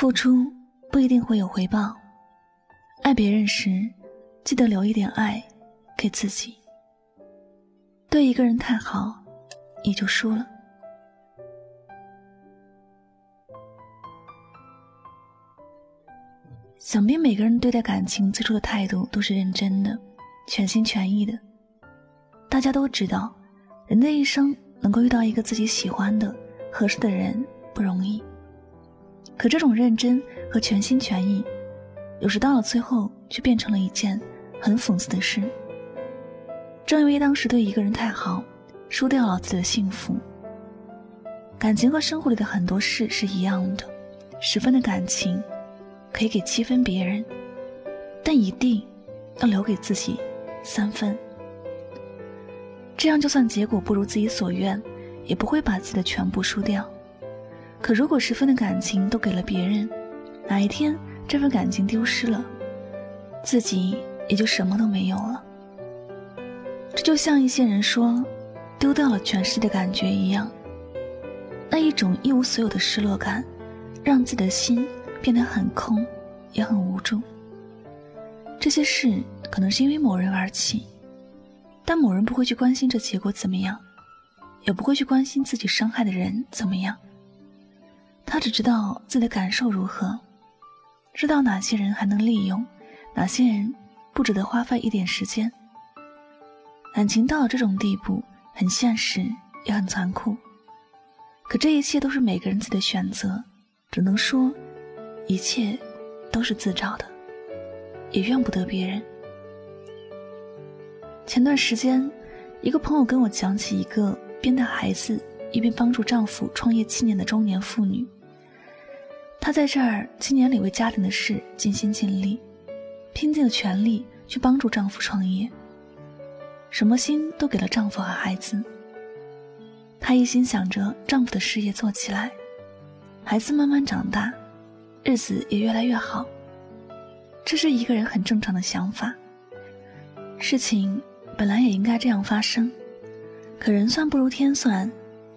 付出不一定会有回报，爱别人时，记得留一点爱给自己。对一个人太好，你就输了。想必每个人对待感情最初的态度都是认真的、全心全意的。大家都知道，人的一生能够遇到一个自己喜欢的、合适的人不容易。可这种认真和全心全意，有时到了最后却变成了一件很讽刺的事。正因为当时对一个人太好，输掉了自己的幸福。感情和生活里的很多事是一样的，十分的感情可以给七分别人，但一定要留给自己三分。这样就算结果不如自己所愿，也不会把自己的全部输掉。可如果十分的感情都给了别人，哪一天这份感情丢失了，自己也就什么都没有了。这就像一些人说，丢掉了全世界的感觉一样。那一种一无所有的失落感，让自己的心变得很空，也很无助。这些事可能是因为某人而起，但某人不会去关心这结果怎么样，也不会去关心自己伤害的人怎么样。他只知道自己的感受如何，知道哪些人还能利用，哪些人不值得花费一点时间。感情到了这种地步，很现实，也很残酷。可这一切都是每个人自己的选择，只能说，一切都是自找的，也怨不得别人。前段时间，一个朋友跟我讲起一个边带孩子一边帮助丈夫创业七年的中年妇女。她在这儿七年里为家庭的事尽心尽力，拼尽了全力去帮助丈夫创业，什么心都给了丈夫和孩子。她一心想着丈夫的事业做起来，孩子慢慢长大，日子也越来越好。这是一个人很正常的想法。事情本来也应该这样发生，可人算不如天算，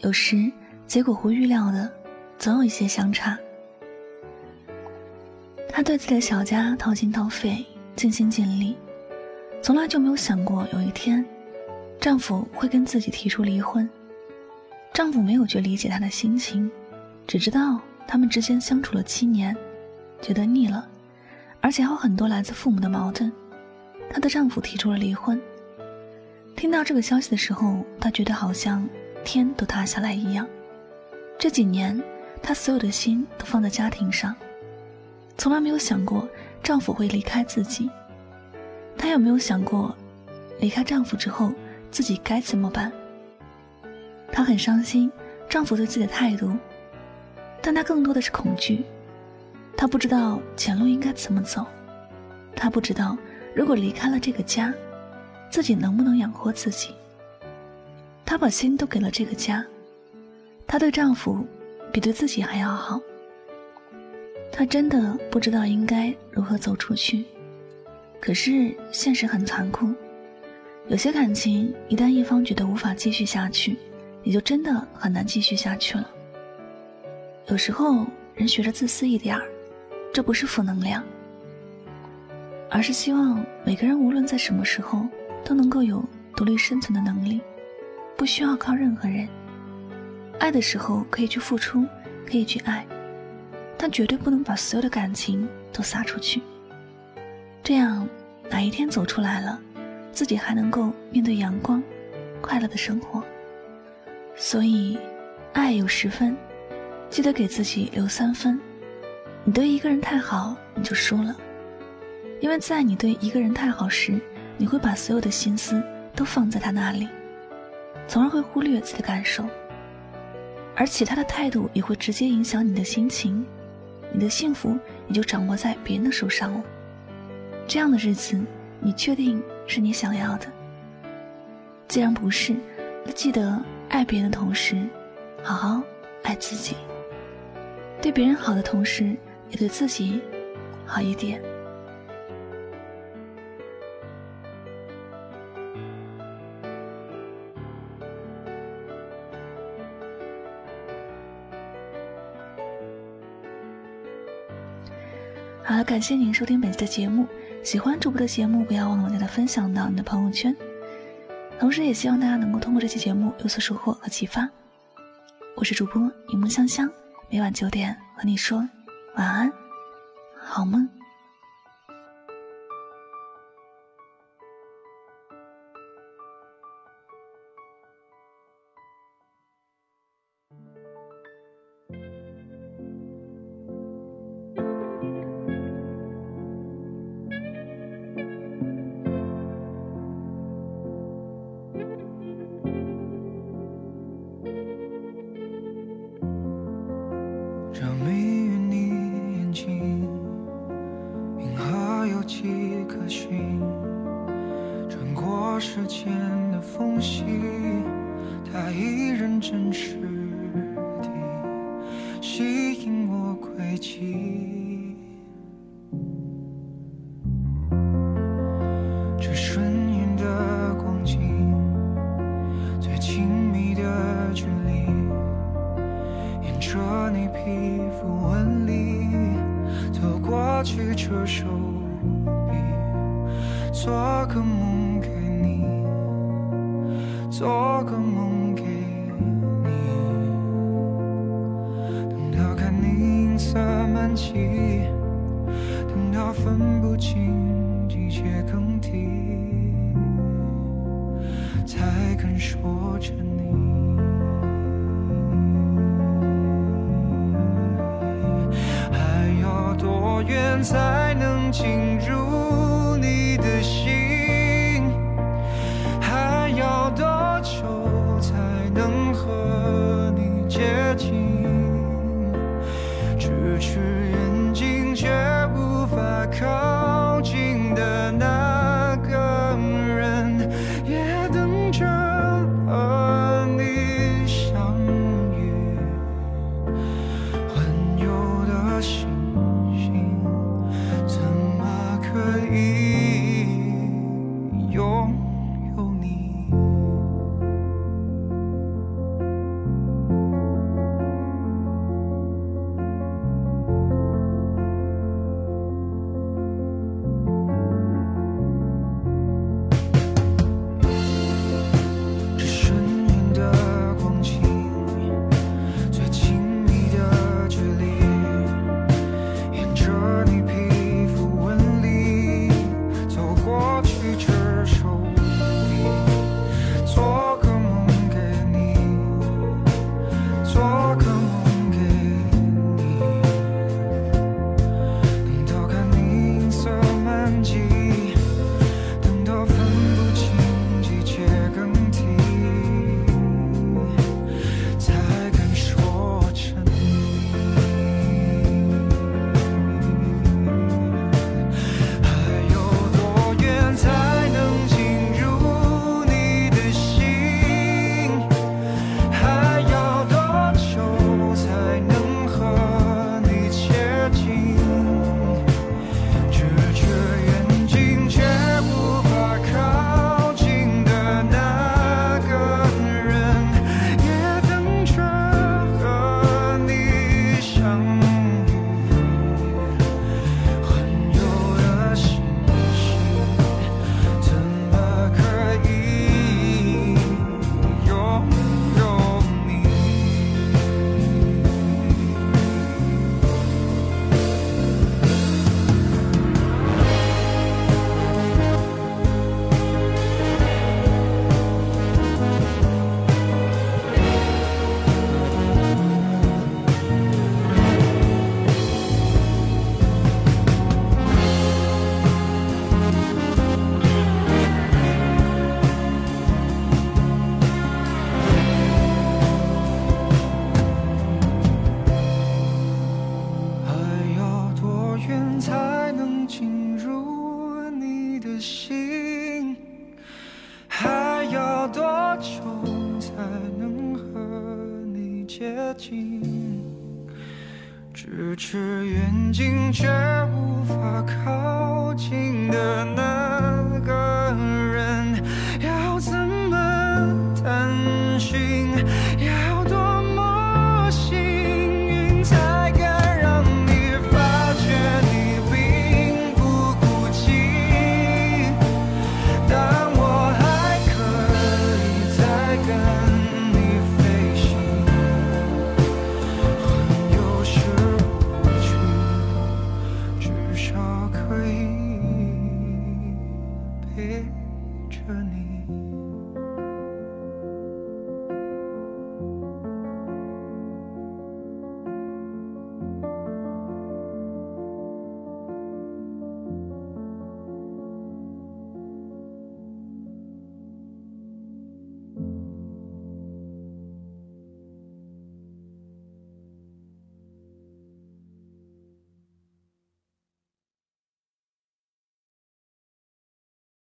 有时结果和预料的总有一些相差。她对自己的小家掏心掏肺，尽心尽力，从来就没有想过有一天，丈夫会跟自己提出离婚。丈夫没有去理解她的心情，只知道他们之间相处了七年，觉得腻了，而且还有很多来自父母的矛盾。她的丈夫提出了离婚。听到这个消息的时候，她觉得好像天都塌下来一样。这几年，她所有的心都放在家庭上。从来没有想过丈夫会离开自己，她有没有想过离开丈夫之后自己该怎么办？她很伤心丈夫对自己的态度，但她更多的是恐惧。她不知道前路应该怎么走，她不知道如果离开了这个家，自己能不能养活自己。她把心都给了这个家，她对丈夫比对自己还要好。他真的不知道应该如何走出去，可是现实很残酷，有些感情一旦一方觉得无法继续下去，也就真的很难继续下去了。有时候人学着自私一点儿，这不是负能量，而是希望每个人无论在什么时候都能够有独立生存的能力，不需要靠任何人。爱的时候可以去付出，可以去爱。但绝对不能把所有的感情都撒出去，这样哪一天走出来了，自己还能够面对阳光、快乐的生活。所以，爱有十分，记得给自己留三分。你对一个人太好，你就输了，因为在你对一个人太好时，你会把所有的心思都放在他那里，从而会忽略自己的感受，而且他的态度也会直接影响你的心情，你的幸福也就掌握在别人的手上了。这样的日子，你确定是你想要的？既然不是，记得爱别人的同时，好好爱自己。对别人好的同时，也对自己好一点。好了，感谢您收听本期的节目。喜欢主播的节目，不要忘了将它分享到你的朋友圈。同时，也希望大家能够通过这期节目有所收获和启发。我是主播柠檬香香，每晚九点和你说晚安，好梦。时等到分不清季节更替，才肯说着你。是远近却无法靠近的那。